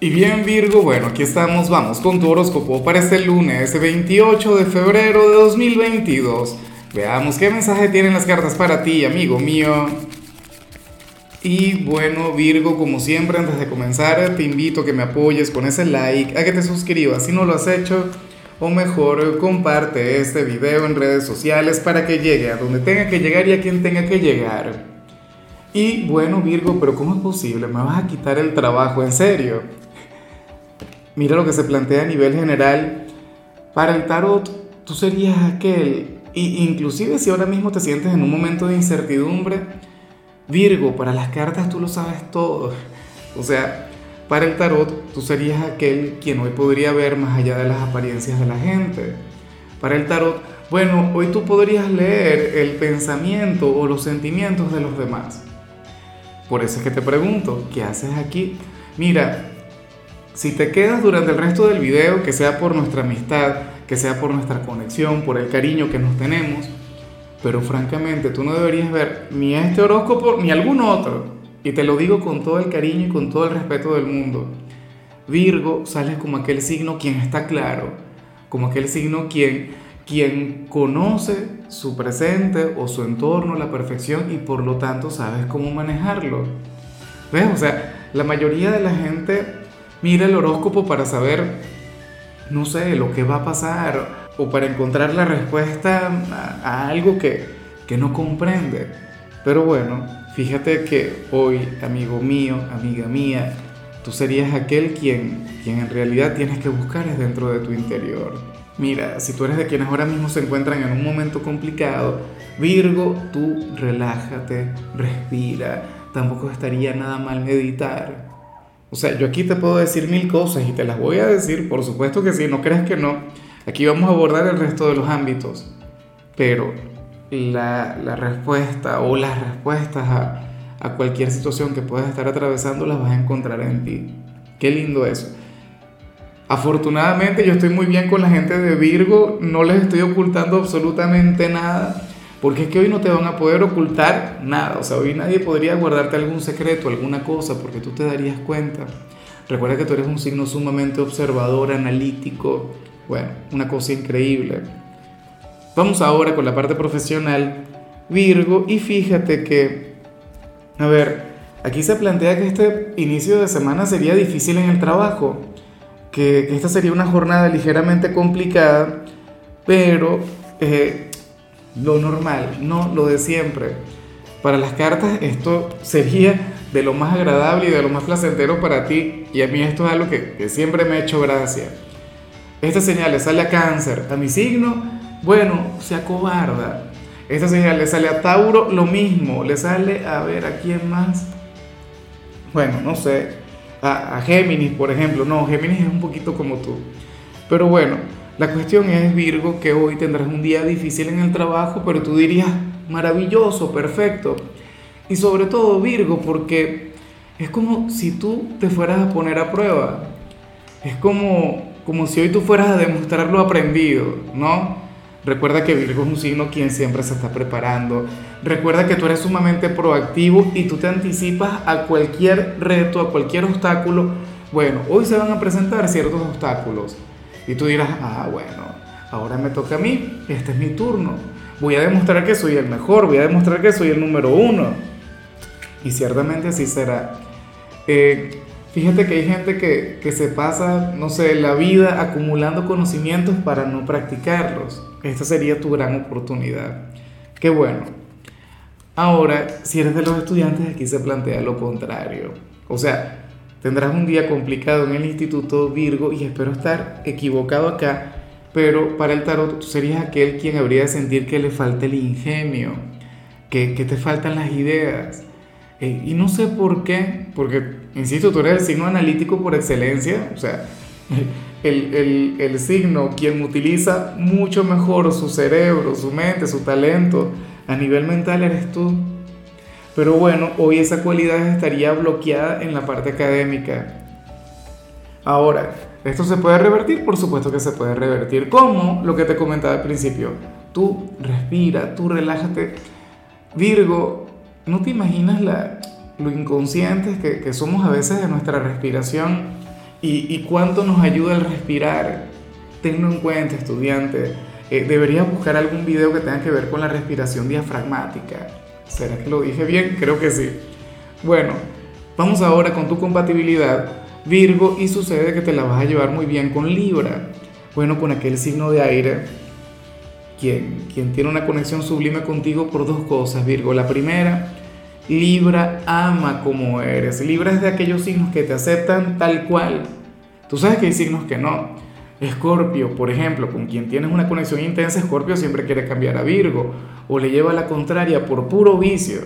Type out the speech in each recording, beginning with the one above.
Y bien Virgo, bueno, aquí estamos, vamos con tu horóscopo para este lunes 28 de febrero de 2022. Veamos qué mensaje tienen las cartas para ti, amigo mío. Y bueno Virgo, como siempre, antes de comenzar, te invito a que me apoyes con ese like, a que te suscribas si no lo has hecho, o mejor, comparte este video en redes sociales para que llegue a donde tenga que llegar y a quien tenga que llegar. Y bueno Virgo, pero ¿cómo es posible? ¿Me vas a quitar el trabajo? ¿En serio? Mira lo que se plantea a nivel general. Para el tarot, tú serías aquel, y inclusive si ahora mismo te sientes en un momento de incertidumbre, Virgo, para las cartas tú lo sabes todo. O sea, para el tarot tú serías aquel quien hoy podría ver más allá de las apariencias de la gente. Para el tarot, bueno, hoy tú podrías leer el pensamiento o los sentimientos de los demás. Por eso es que te pregunto, ¿qué haces aquí? Mira, si te quedas durante el resto del video, que sea por nuestra amistad, que sea por nuestra conexión, por el cariño que nos tenemos, pero francamente tú no deberías ver ni este horóscopo ni algún otro. Y te lo digo con todo el cariño y con todo el respeto del mundo. Virgo sales como aquel signo quien está claro, como aquel signo quien, quien conoce su presente o su entorno a la perfección y por lo tanto sabes cómo manejarlo. ¿Ves? O sea, la mayoría de la gente mira el horóscopo para saber, no sé, lo que va a pasar o para encontrar la respuesta a, algo que, que no comprende. Pero bueno, fíjate que hoy, amigo mío, amiga mía, tú serías aquel quien, quien en realidad tienes que buscar es dentro de tu interior. Mira, si tú eres de quienes ahora mismo se encuentran en un momento complicado, Virgo, tú relájate, respira, tampoco estaría nada mal meditar. O sea, yo aquí te puedo decir mil cosas y te las voy a decir, por supuesto que sí, no creas que no. Aquí vamos a abordar el resto de los ámbitos, pero la, la respuesta o las respuestas a, a cualquier situación que puedas estar atravesando las vas a encontrar en ti. Qué lindo eso. Afortunadamente yo estoy muy bien con la gente de Virgo, no les estoy ocultando absolutamente nada porque es que hoy no te van a poder ocultar nada, o sea, hoy nadie podría guardarte algún secreto, alguna cosa, porque tú te darías cuenta. Recuerda que tú eres un signo sumamente observador, analítico, bueno, una cosa increíble. Vamos ahora con la parte profesional, Virgo, y fíjate que, a ver, aquí se plantea que este inicio de semana sería difícil en el trabajo, que, esta sería una jornada ligeramente complicada, pero eh, lo normal, no lo de siempre. Para las cartas esto sería de lo más agradable y de lo más placentero para ti y a mí esto es algo que, siempre me ha hecho gracia. Esta señal le sale a cáncer, a mi signo, bueno, se acobarda. Esta señal le sale a Tauro, lo mismo, le sale a ver a quién más. Bueno, no sé, a, a Géminis, por ejemplo. No, Géminis es un poquito como tú. Pero bueno, la cuestión es, Virgo, que hoy tendrás un día difícil en el trabajo, pero tú dirías, maravilloso, perfecto. Y sobre todo, Virgo, porque es como si tú te fueras a poner a prueba. Es como, como si hoy tú fueras a demostrar lo aprendido, ¿no? Recuerda que Virgo es un signo quien siempre se está preparando. Recuerda que tú eres sumamente proactivo y tú te anticipas a cualquier reto, a cualquier obstáculo. Bueno, hoy se van a presentar ciertos obstáculos y tú dirás, ah, bueno, ahora me toca a mí, este es mi turno. Voy a demostrar que soy el mejor, voy a demostrar que soy el número uno. Y ciertamente así será. Eh, fíjate que hay gente que, que se pasa, no sé, la vida acumulando conocimientos para no practicarlos. Esta sería tu gran oportunidad. Qué bueno. Ahora, si eres de los estudiantes, aquí se plantea lo contrario. O sea, Tendrás un día complicado en el Instituto Virgo y espero estar equivocado acá, pero para el tarot tú serías aquel quien habría de sentir que le falta el ingenio, que, te faltan las ideas. Eh, y no sé por qué, porque, insisto, tú eres el signo analítico por excelencia, o sea, el, el, el signo quien utiliza mucho mejor su cerebro, su mente, su talento a nivel mental eres tú. Pero bueno, hoy esa cualidad estaría bloqueada en la parte académica. Ahora, ¿esto se puede revertir? Por supuesto que se puede revertir. ¿Cómo? Lo que te comentaba al principio. Tú respira, tú relájate. Virgo, ¿no te imaginas lo inconscientes que, que somos a veces de nuestra respiración? ¿Y, cuánto nos ayuda el respirar? Tenlo en cuenta, estudiante. Eh, deberías buscar algún video que tenga que ver con la respiración diafragmática. ¿Será que lo dije bien? Creo que sí. Bueno, vamos ahora con tu compatibilidad, Virgo, y sucede que te la vas a llevar muy bien con Libra. Bueno, con aquel signo de aire, quien, quien tiene una conexión sublime contigo por dos cosas, Virgo. La primera, Libra ama como eres. Libra es de aquellos signos que te aceptan tal cual. Tú sabes que hay signos que no. Escorpio, por ejemplo, con quien tienes una conexión intensa, Escorpio siempre quiere cambiar a Virgo o le lleva a la contraria por puro vicio.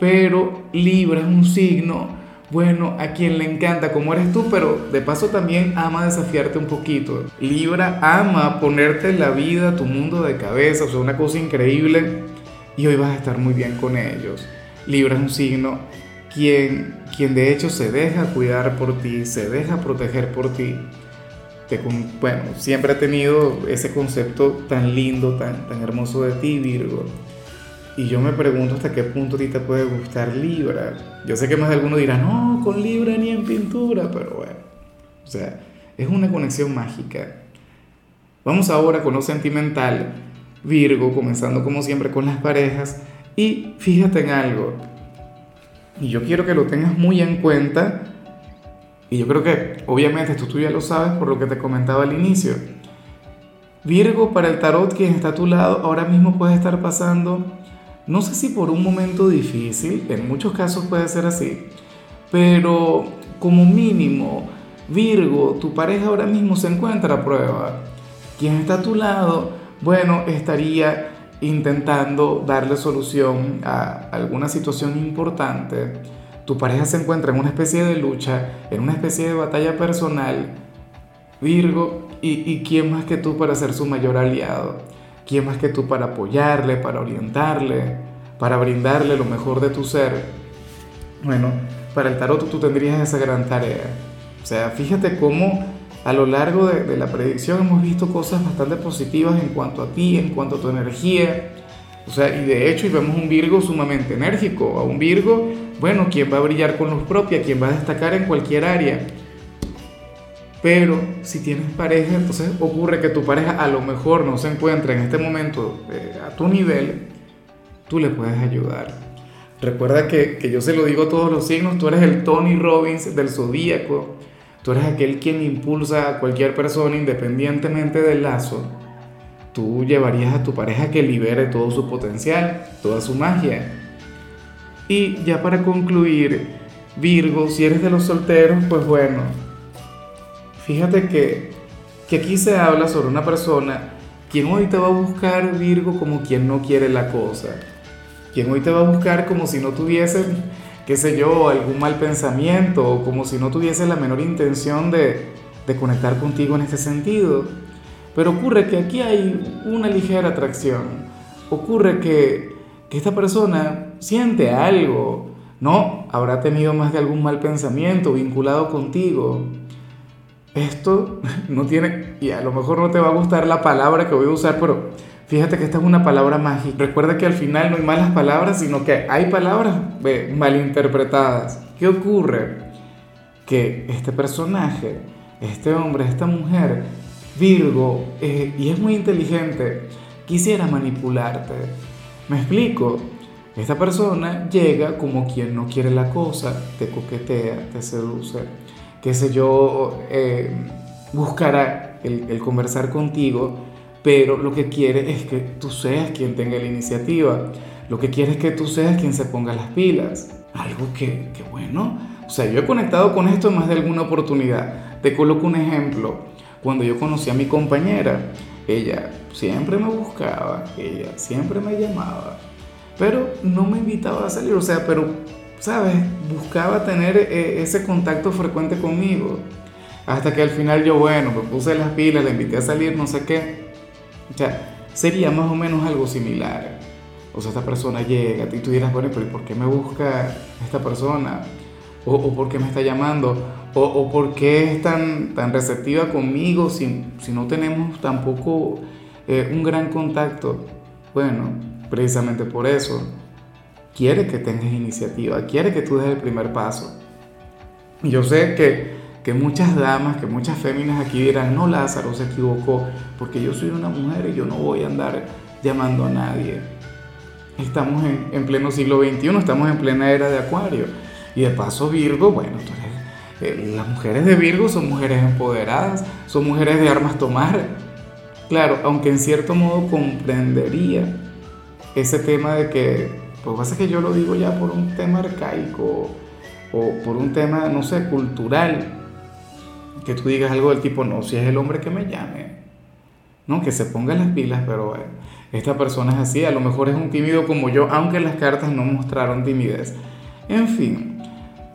Pero Libra es un signo, bueno, a quien le encanta como eres tú, pero de paso también ama desafiarte un poquito. Libra ama ponerte la vida, tu mundo de cabeza, o sea, una cosa increíble y hoy vas a estar muy bien con ellos. Libra es un signo quien, quien de hecho se deja cuidar por ti, se deja proteger por ti. Bueno, siempre ha tenido ese concepto tan lindo, tan, tan hermoso de ti, Virgo. Y yo me pregunto hasta qué punto a ti te puede gustar Libra. Yo sé que más de alguno dirá, no, con Libra ni en pintura, pero bueno. O sea, es una conexión mágica. Vamos ahora con lo sentimental. Virgo, comenzando como siempre con las parejas. Y fíjate en algo, y yo quiero que lo tengas muy en cuenta, y yo creo que obviamente esto tú ya lo sabes por lo que te comentaba al inicio. Virgo, para el tarot, quien está a tu lado, ahora mismo puede estar pasando, no sé si por un momento difícil, en muchos casos puede ser así, pero como mínimo, Virgo, tu pareja ahora mismo se encuentra a prueba. Quien está a tu lado, bueno, estaría intentando darle solución a alguna situación importante, tu pareja se encuentra en una especie de lucha, en una especie de batalla personal, Virgo, y, y quién más que tú para ser su mayor aliado, quién más que tú para apoyarle, para orientarle, para brindarle lo mejor de tu ser. Bueno, para el tarot tú tendrías esa gran tarea. O sea, fíjate cómo a lo largo de, la predicción hemos visto cosas bastante positivas en cuanto a ti, en cuanto a tu energía. O sea, y de hecho, y vemos un Virgo sumamente enérgico, a un Virgo, bueno, quien va a brillar con luz propia, quien va a destacar en cualquier área. Pero si tienes pareja, entonces ocurre que tu pareja a lo mejor no se encuentra en este momento eh, a tu nivel, tú le puedes ayudar. Recuerda que, que yo se lo digo a todos los signos, tú eres el Tony Robbins del zodíaco Tú eres aquel quien impulsa a cualquier persona independientemente del lazo. Tú llevarías a tu pareja que libere todo su potencial, toda su magia. Y ya para concluir, Virgo, si eres de los solteros, pues bueno, fíjate que, que aquí se habla sobre una persona quien hoy te va a buscar, Virgo, como quien no quiere la cosa. Quien hoy te va a buscar como si no tuviese qué sé yo, algún mal pensamiento o como si no tuviese la menor intención de, de conectar contigo en este sentido. Pero ocurre que aquí hay una ligera atracción. Ocurre que, esta persona siente algo, ¿no? Habrá tenido más de algún mal pensamiento vinculado contigo. Esto no tiene, y a lo mejor no te va a gustar la palabra que voy a usar, pero Fíjate que esta es una palabra mágica. Recuerda que al final no hay malas palabras, sino que hay palabras malinterpretadas. ¿Qué ocurre? Que este personaje, este hombre, esta mujer, Virgo, eh, y es muy inteligente, quisiera manipularte. ¿Me explico? Esta persona llega como quien no quiere la cosa, te coquetea, te seduce, qué sé yo, eh, buscará el, conversar contigo pero lo que quiere es que tú seas quien tenga la iniciativa. Lo que quiere es que tú seas quien se ponga las pilas. Algo que, que bueno, o sea, yo he conectado con esto en más de alguna oportunidad. Te coloco un ejemplo. Cuando yo conocí a mi compañera, ella siempre me buscaba, ella siempre me llamaba, pero no me invitaba a salir, o sea, pero, ¿sabes? Buscaba tener eh, ese contacto frecuente conmigo. Hasta que al final yo, bueno, me puse las pilas, le invité a salir, no sé qué. O sea, sería más o menos algo similar. O sea, esta persona llega y tú dirás, bueno, pero ¿por qué me busca esta persona? ¿O, o por qué me está llamando? ¿O, o por qué es tan, tan receptiva conmigo si, si no tenemos tampoco eh, un gran contacto? Bueno, precisamente por eso. Quiere que tengas iniciativa, quiere que tú des el primer paso. Yo sé que, que muchas damas, que muchas féminas aquí dirán, no, Lázaro se equivocó, porque yo soy una mujer y yo no voy a andar llamando a nadie. Estamos en, en pleno siglo XXI, estamos en plena era de Acuario. Y de paso Virgo, bueno, eh, las mujeres de Virgo son mujeres empoderadas, son mujeres de armas tomar. Claro, aunque en cierto modo comprendería ese tema de que, pues pasa que yo lo digo ya por un tema arcaico o por un tema, no sé, cultural, que tú digas algo del tipo, no, si es el hombre que me llame, no, que se ponga las pilas, pero esta persona es así, a lo mejor es un tímido como yo, aunque las cartas no mostraron timidez. En fin,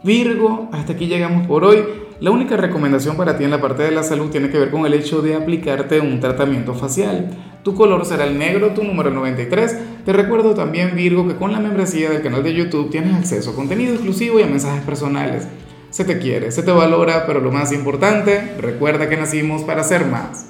Virgo, hasta aquí llegamos por hoy. La única recomendación para ti en la parte de la salud tiene que ver con el hecho de aplicarte un tratamiento facial. Tu color será el negro, tu número 93. Te recuerdo también, Virgo, que con la membresía del canal de YouTube tienes acceso a contenido exclusivo y a mensajes personales. Se te quiere, se te valora, pero lo más importante, recuerda que nacimos para ser más.